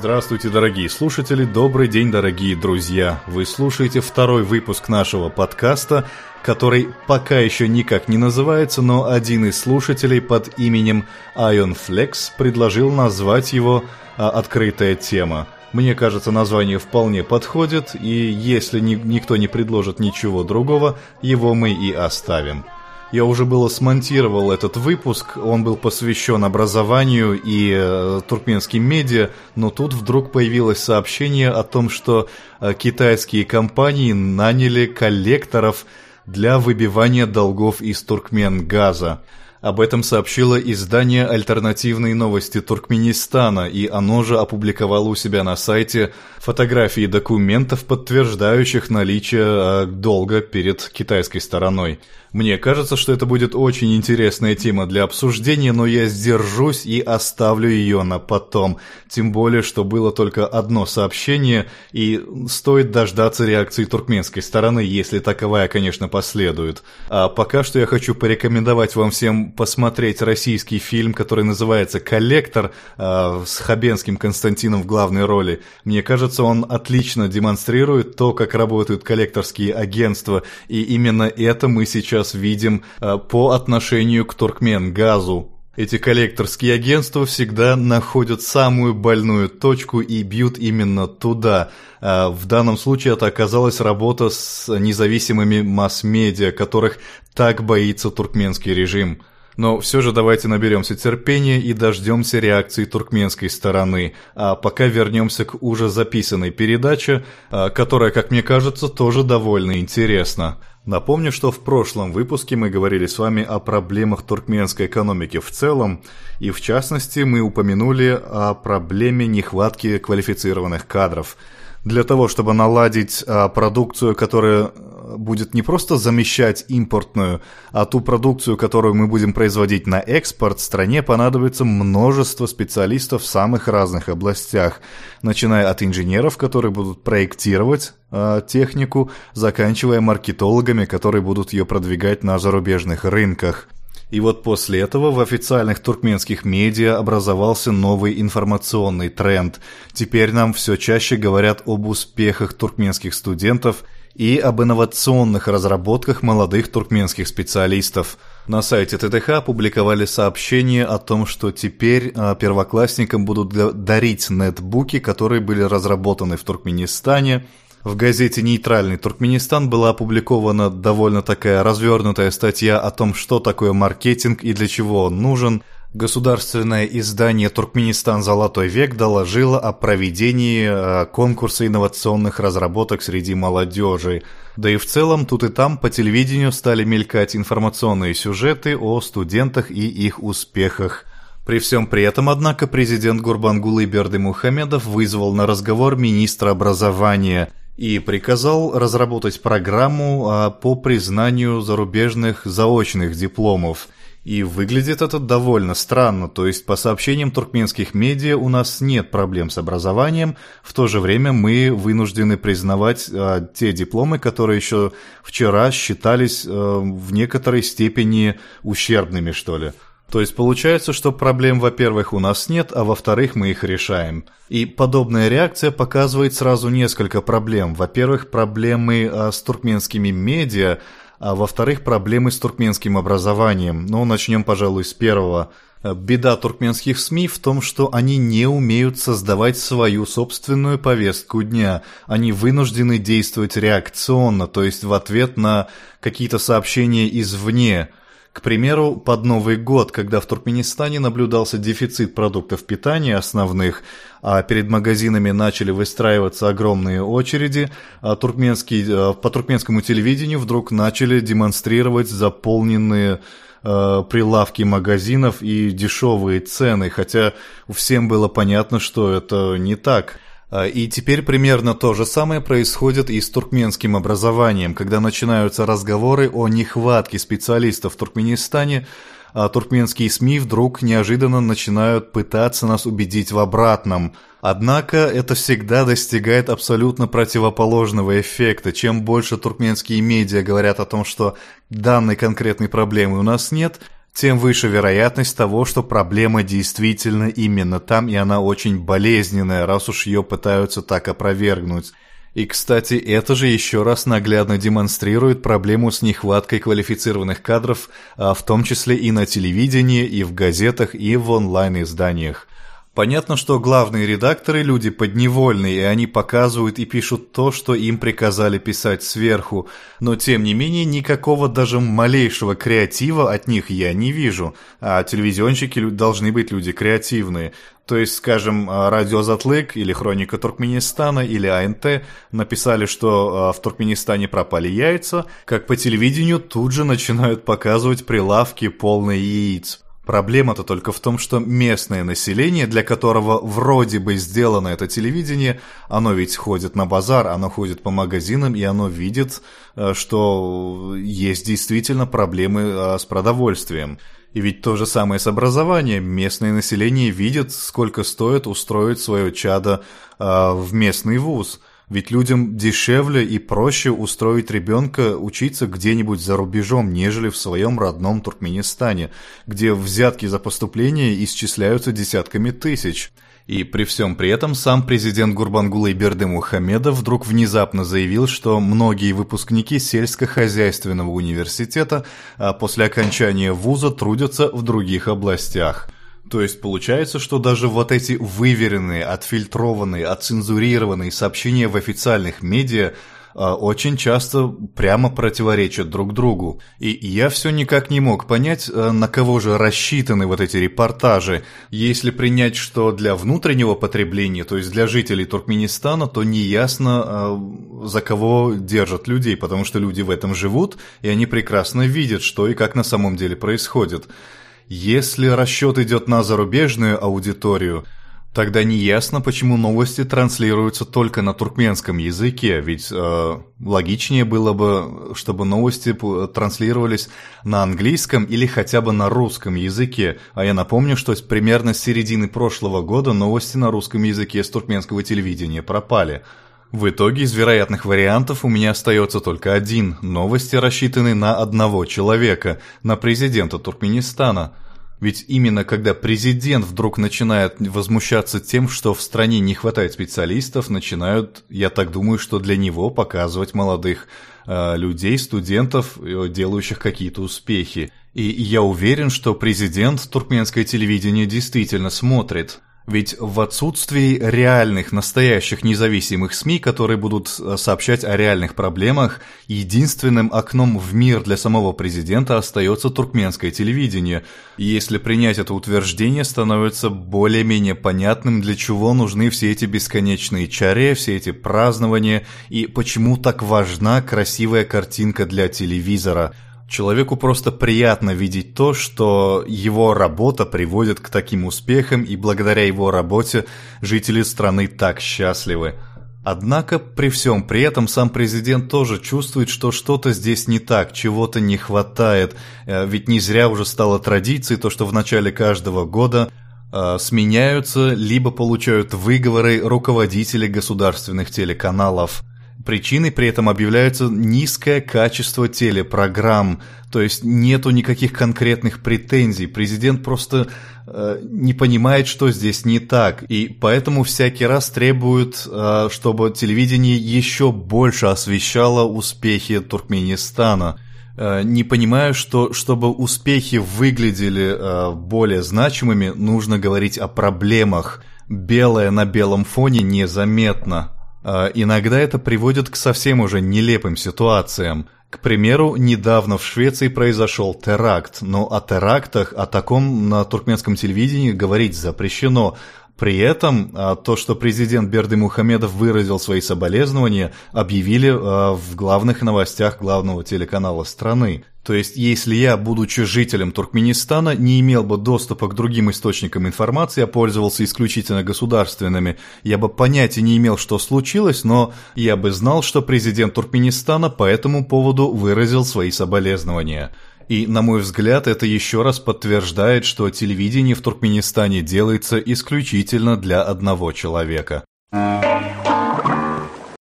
Здравствуйте, дорогие слушатели, добрый день, дорогие друзья. Вы слушаете второй выпуск нашего подкаста, который пока еще никак не называется, но один из слушателей под именем Ion Flex предложил назвать его а, «Открытая тема». Мне кажется, название вполне подходит, и если ни, никто не предложит ничего другого, его мы и оставим. Я уже было смонтировал этот выпуск, он был посвящен образованию и э, туркменским медиа, но тут вдруг появилось сообщение о том, что э, китайские компании наняли коллекторов для выбивания долгов из туркмен газа. Об этом сообщило издание «Альтернативные новости Туркменистана», и оно же опубликовало у себя на сайте фотографии документов, подтверждающих наличие э, долга перед китайской стороной. Мне кажется, что это будет очень интересная тема для обсуждения, но я сдержусь и оставлю ее на потом. Тем более, что было только одно сообщение, и стоит дождаться реакции туркменской стороны, если таковая, конечно, последует. А пока что я хочу порекомендовать вам всем посмотреть российский фильм, который называется «Коллектор» э, с Хабенским Константином в главной роли. Мне кажется, он отлично демонстрирует то, как работают коллекторские агентства, и именно это мы сейчас видим э, по отношению к Туркмен-газу. Эти коллекторские агентства всегда находят самую больную точку и бьют именно туда. Э, в данном случае это оказалась работа с независимыми масс-медиа, которых так боится туркменский режим. Но все же давайте наберемся терпения и дождемся реакции туркменской стороны. А пока вернемся к уже записанной передаче, э, которая, как мне кажется, тоже довольно интересна. Напомню, что в прошлом выпуске мы говорили с вами о проблемах туркменской экономики в целом, и в частности мы упомянули о проблеме нехватки квалифицированных кадров. Для того, чтобы наладить а, продукцию, которая будет не просто замещать импортную, а ту продукцию, которую мы будем производить на экспорт, стране понадобится множество специалистов в самых разных областях, начиная от инженеров, которые будут проектировать э, технику, заканчивая маркетологами, которые будут ее продвигать на зарубежных рынках. И вот после этого в официальных туркменских медиа образовался новый информационный тренд. Теперь нам все чаще говорят об успехах туркменских студентов – и об инновационных разработках молодых туркменских специалистов. На сайте ТТХ опубликовали сообщение о том, что теперь а, первоклассникам будут дарить нетбуки, которые были разработаны в Туркменистане. В газете «Нейтральный Туркменистан» была опубликована довольно такая развернутая статья о том, что такое маркетинг и для чего он нужен – Государственное издание «Туркменистан. Золотой век» доложило о проведении э, конкурса инновационных разработок среди молодежи. Да и в целом тут и там по телевидению стали мелькать информационные сюжеты о студентах и их успехах. При всем при этом, однако, президент Гурбангулы Берды Мухамедов вызвал на разговор министра образования и приказал разработать программу э, по признанию зарубежных заочных дипломов – и выглядит это довольно странно, то есть по сообщениям туркменских медиа у нас нет проблем с образованием, в то же время мы вынуждены признавать а, те дипломы, которые еще вчера считались а, в некоторой степени ущербными, что ли. То есть получается, что проблем, во-первых, у нас нет, а во-вторых, мы их решаем. И подобная реакция показывает сразу несколько проблем. Во-первых, проблемы а, с туркменскими медиа, а во-вторых, проблемы с туркменским образованием. Но начнем, пожалуй, с первого. Беда туркменских СМИ в том, что они не умеют создавать свою собственную повестку дня. Они вынуждены действовать реакционно, то есть в ответ на какие-то сообщения извне – к примеру, под Новый год, когда в Туркменистане наблюдался дефицит продуктов питания основных, а перед магазинами начали выстраиваться огромные очереди, а туркменский, э, по туркменскому телевидению вдруг начали демонстрировать заполненные э, прилавки магазинов и дешевые цены, хотя всем было понятно, что это не так – и теперь примерно то же самое происходит и с туркменским образованием, когда начинаются разговоры о нехватке специалистов в Туркменистане, а туркменские СМИ вдруг неожиданно начинают пытаться нас убедить в обратном. Однако это всегда достигает абсолютно противоположного эффекта. Чем больше туркменские медиа говорят о том, что данной конкретной проблемы у нас нет – тем выше вероятность того, что проблема действительно именно там, и она очень болезненная, раз уж ее пытаются так опровергнуть. И, кстати, это же еще раз наглядно демонстрирует проблему с нехваткой квалифицированных кадров, а в том числе и на телевидении, и в газетах, и в онлайн-изданиях. Понятно, что главные редакторы – люди подневольные, и они показывают и пишут то, что им приказали писать сверху, но тем не менее никакого даже малейшего креатива от них я не вижу, а телевизионщики должны быть люди креативные. То есть, скажем, Радио Затлык или Хроника Туркменистана или АНТ написали, что а, в Туркменистане пропали яйца, как по телевидению тут же начинают показывать прилавки полные яиц. Проблема-то только в том, что местное население, для которого вроде бы сделано это телевидение, оно ведь ходит на базар, оно ходит по магазинам, и оно видит, э, что есть действительно проблемы э, с продовольствием. И ведь то же самое с образованием. Местное население видит, сколько стоит устроить свое чадо э, в местный вуз – ведь людям дешевле и проще устроить ребенка учиться где-нибудь за рубежом, нежели в своем родном Туркменистане, где взятки за поступление исчисляются десятками тысяч. И при всем при этом сам президент Гурбангулы Берды Мухамедов вдруг внезапно заявил, что многие выпускники сельскохозяйственного университета а после окончания вуза трудятся в других областях – то есть получается, что даже вот эти выверенные, отфильтрованные, отцензурированные сообщения в официальных медиа а, очень часто прямо противоречат друг другу. И я все никак не мог понять, а, на кого же рассчитаны вот эти репортажи. Если принять, что для внутреннего потребления, то есть для жителей Туркменистана, то неясно, а, за кого держат людей, потому что люди в этом живут, и они прекрасно видят, что и как на самом деле происходит. Если расчет идет на зарубежную аудиторию, тогда неясно, почему новости транслируются только на туркменском языке, ведь э, логичнее было бы, чтобы новости транслировались на английском или хотя бы на русском языке. А я напомню, что примерно с середины прошлого года новости на русском языке с туркменского телевидения пропали – в итоге из вероятных вариантов у меня остается только один. Новости рассчитаны на одного человека, на президента Туркменистана. Ведь именно когда президент вдруг начинает возмущаться тем, что в стране не хватает специалистов, начинают, я так думаю, что для него показывать молодых э, людей, студентов, э, делающих какие-то успехи. И я уверен, что президент туркменское телевидение действительно смотрит. Ведь в отсутствии реальных, настоящих независимых СМИ, которые будут э, сообщать о реальных проблемах, единственным окном в мир для самого президента остается туркменское телевидение. И если принять это утверждение, становится более-менее понятным, для чего нужны все эти бесконечные чаре, все эти празднования, и почему так важна красивая картинка для телевизора – Человеку просто приятно видеть то, что его работа приводит к таким успехам, и благодаря его работе жители страны так счастливы. Однако при всем при этом сам президент тоже чувствует, что что-то здесь не так, чего-то не хватает, э, ведь не зря уже стало традицией то, что в начале каждого года э, сменяются либо получают выговоры руководители государственных телеканалов – Причиной при этом объявляется низкое качество телепрограмм, то есть нету никаких конкретных претензий. Президент просто э, не понимает, что здесь не так, и поэтому всякий раз требует, э, чтобы телевидение еще больше освещало успехи Туркменистана. Э, не понимаю, что чтобы успехи выглядели э, более значимыми, нужно говорить о проблемах. Белое на белом фоне незаметно. А иногда это приводит к совсем уже нелепым ситуациям. К примеру, недавно в Швеции произошел теракт, но о терактах, о таком на туркменском телевидении говорить запрещено. При этом а, то, что президент Берды Мухамедов выразил свои соболезнования, объявили а, в главных новостях главного телеканала страны. То есть, если я, будучи жителем Туркменистана, не имел бы доступа к другим источникам информации, а пользовался исключительно государственными, я бы понятия не имел, что случилось, но я бы знал, что президент Туркменистана по этому поводу выразил свои соболезнования. И, на мой взгляд, это еще раз подтверждает, что телевидение в Туркменистане делается исключительно для одного человека.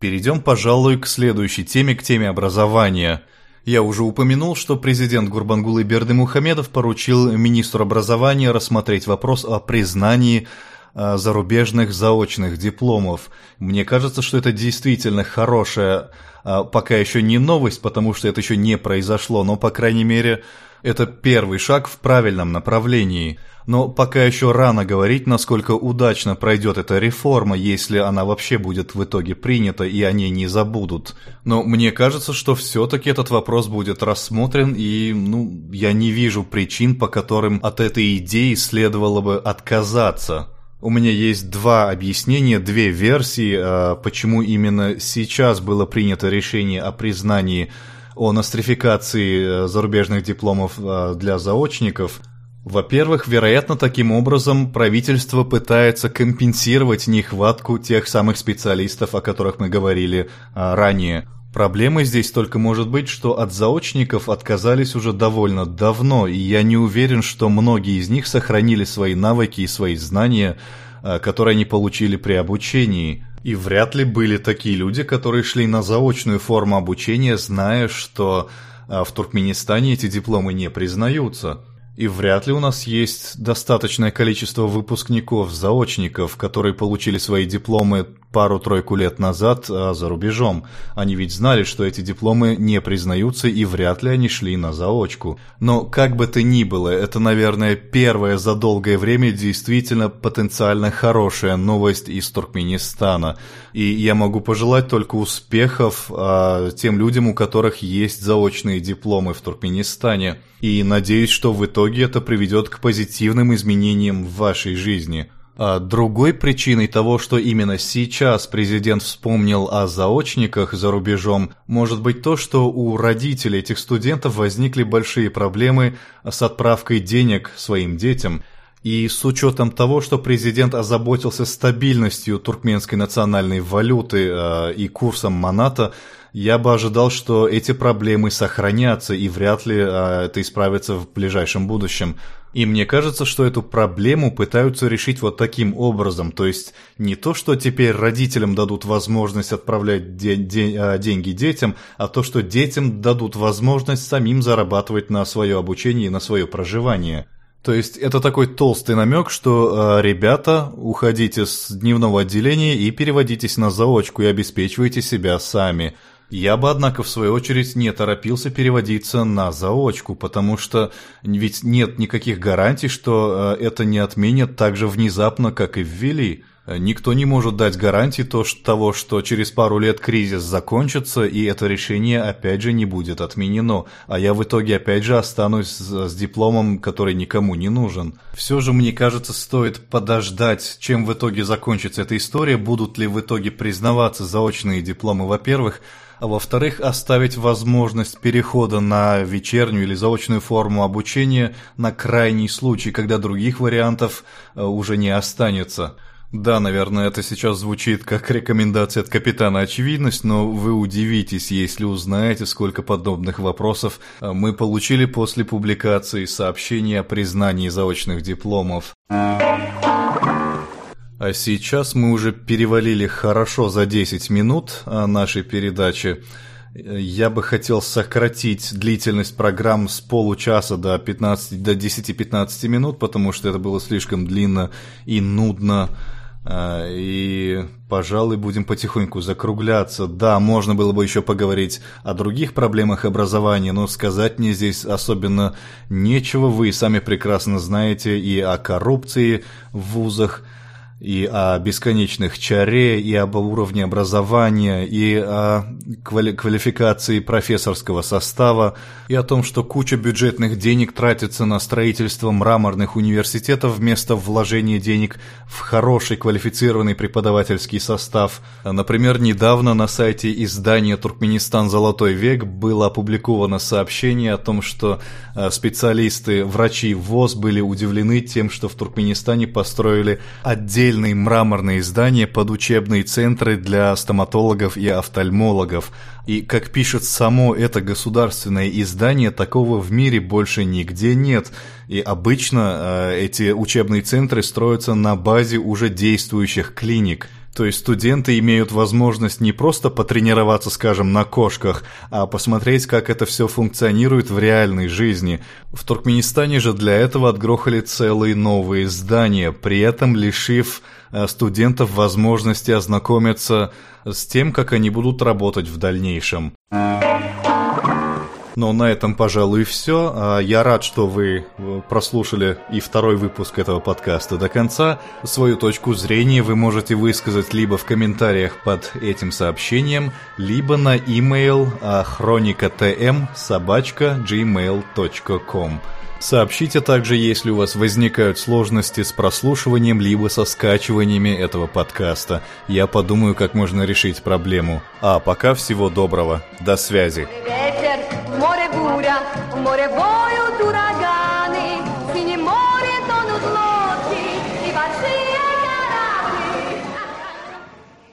Перейдем, пожалуй, к следующей теме, к теме образования. Я уже упомянул, что президент Гурбангулы Бердымухамедов поручил министру образования рассмотреть вопрос о признании зарубежных заочных дипломов. Мне кажется, что это действительно хорошая, а, пока еще не новость, потому что это еще не произошло, но, по крайней мере, это первый шаг в правильном направлении. Но пока еще рано говорить, насколько удачно пройдет эта реформа, если она вообще будет в итоге принята и о ней не забудут. Но мне кажется, что все-таки этот вопрос будет рассмотрен, и ну, я не вижу причин, по которым от этой идеи следовало бы отказаться. У меня есть два объяснения, две версии, а, почему именно сейчас было принято решение о признании о нострификации э, зарубежных дипломов э, для заочников. Во-первых, вероятно, таким образом правительство пытается компенсировать нехватку тех самых специалистов, о которых мы говорили э, ранее. Проблемой здесь только может быть, что от заочников отказались уже довольно давно, и я не уверен, что многие из них сохранили свои навыки и свои знания, которые они получили при обучении. И вряд ли были такие люди, которые шли на заочную форму обучения, зная, что а, в Туркменистане эти дипломы не признаются. И вряд ли у нас есть достаточное количество выпускников-заочников, которые получили свои дипломы пару-тройку лет назад а за рубежом. Они ведь знали, что эти дипломы не признаются и вряд ли они шли на заочку. Но как бы то ни было, это, наверное, первая за долгое время действительно потенциально хорошая новость из Туркменистана. И я могу пожелать только успехов а, тем людям, у которых есть заочные дипломы в Туркменистане. И надеюсь, что в итоге это приведет к позитивным изменениям в вашей жизни. А другой причиной того, что именно сейчас президент вспомнил о заочниках за рубежом, может быть то, что у родителей этих студентов возникли большие проблемы с отправкой денег своим детям. И с учетом того, что президент озаботился стабильностью туркменской национальной валюты э, и курсом маната, я бы ожидал, что эти проблемы сохранятся и вряд ли э, это исправится в ближайшем будущем. И мне кажется, что эту проблему пытаются решить вот таким образом. То есть не то, что теперь родителям дадут возможность отправлять де- де- а, деньги детям, а то, что детям дадут возможность самим зарабатывать на свое обучение и на свое проживание. То есть это такой толстый намек, что э, ребята, уходите с дневного отделения и переводитесь на заочку и обеспечивайте себя сами. Я бы, однако, в свою очередь не торопился переводиться на заочку, потому что ведь нет никаких гарантий, что э, это не отменят так же внезапно, как и ввели. Никто не может дать гарантии то, что, того, что через пару лет кризис закончится, и это решение опять же не будет отменено, а я в итоге опять же останусь с, с дипломом, который никому не нужен. Все же, мне кажется, стоит подождать, чем в итоге закончится эта история, будут ли в итоге признаваться заочные дипломы, во-первых, а во-вторых, оставить возможность перехода на вечернюю или заочную форму обучения на крайний случай, когда других вариантов э, уже не останется. Да, наверное, это сейчас звучит как рекомендация от капитана очевидность, но вы удивитесь, если узнаете, сколько подобных вопросов э, мы получили после публикации сообщения о признании заочных дипломов. А сейчас мы уже перевалили хорошо за 10 минут нашей передачи. Я бы хотел сократить длительность программ с получаса до, 15, до 10-15 минут, потому что это было слишком длинно и нудно. А, и, пожалуй, будем потихоньку закругляться. Да, можно было бы еще поговорить о других проблемах образования, но сказать мне здесь особенно нечего. Вы сами прекрасно знаете и о коррупции в вузах, и о бесконечных чаре, и об уровне образования, и о квали квалификации профессорского состава, и о том, что куча бюджетных денег тратится на строительство мраморных университетов вместо вложения денег в хороший квалифицированный преподавательский состав. Например, недавно на сайте издания «Туркменистан. Золотой век» было опубликовано сообщение о том, что э, специалисты, врачи ВОЗ были удивлены тем, что в Туркменистане построили отдельный отдельные мраморные здания под учебные центры для стоматологов и офтальмологов. И, как пишет само это государственное издание, такого в мире больше нигде нет. И обычно э, эти учебные центры строятся на базе уже действующих клиник. То есть студенты имеют возможность не просто потренироваться, скажем, на кошках, а посмотреть, как это все функционирует в реальной жизни. В Туркменистане же для этого отгрохали целые новые здания, при этом лишив э, студентов возможности ознакомиться с тем, как они будут работать в дальнейшем. Но на этом, пожалуй, все. А, я рад, что вы э, прослушали и второй выпуск этого подкаста до конца. Свою точку зрения вы можете высказать либо в комментариях под этим сообщением, либо на e-mail хроникатм собачка gmail.com. Сообщите также, если у вас возникают сложности с прослушиванием либо со скачиваниями этого подкаста. Я подумаю, как можно решить проблему. А пока всего доброго. До связи. o é bom.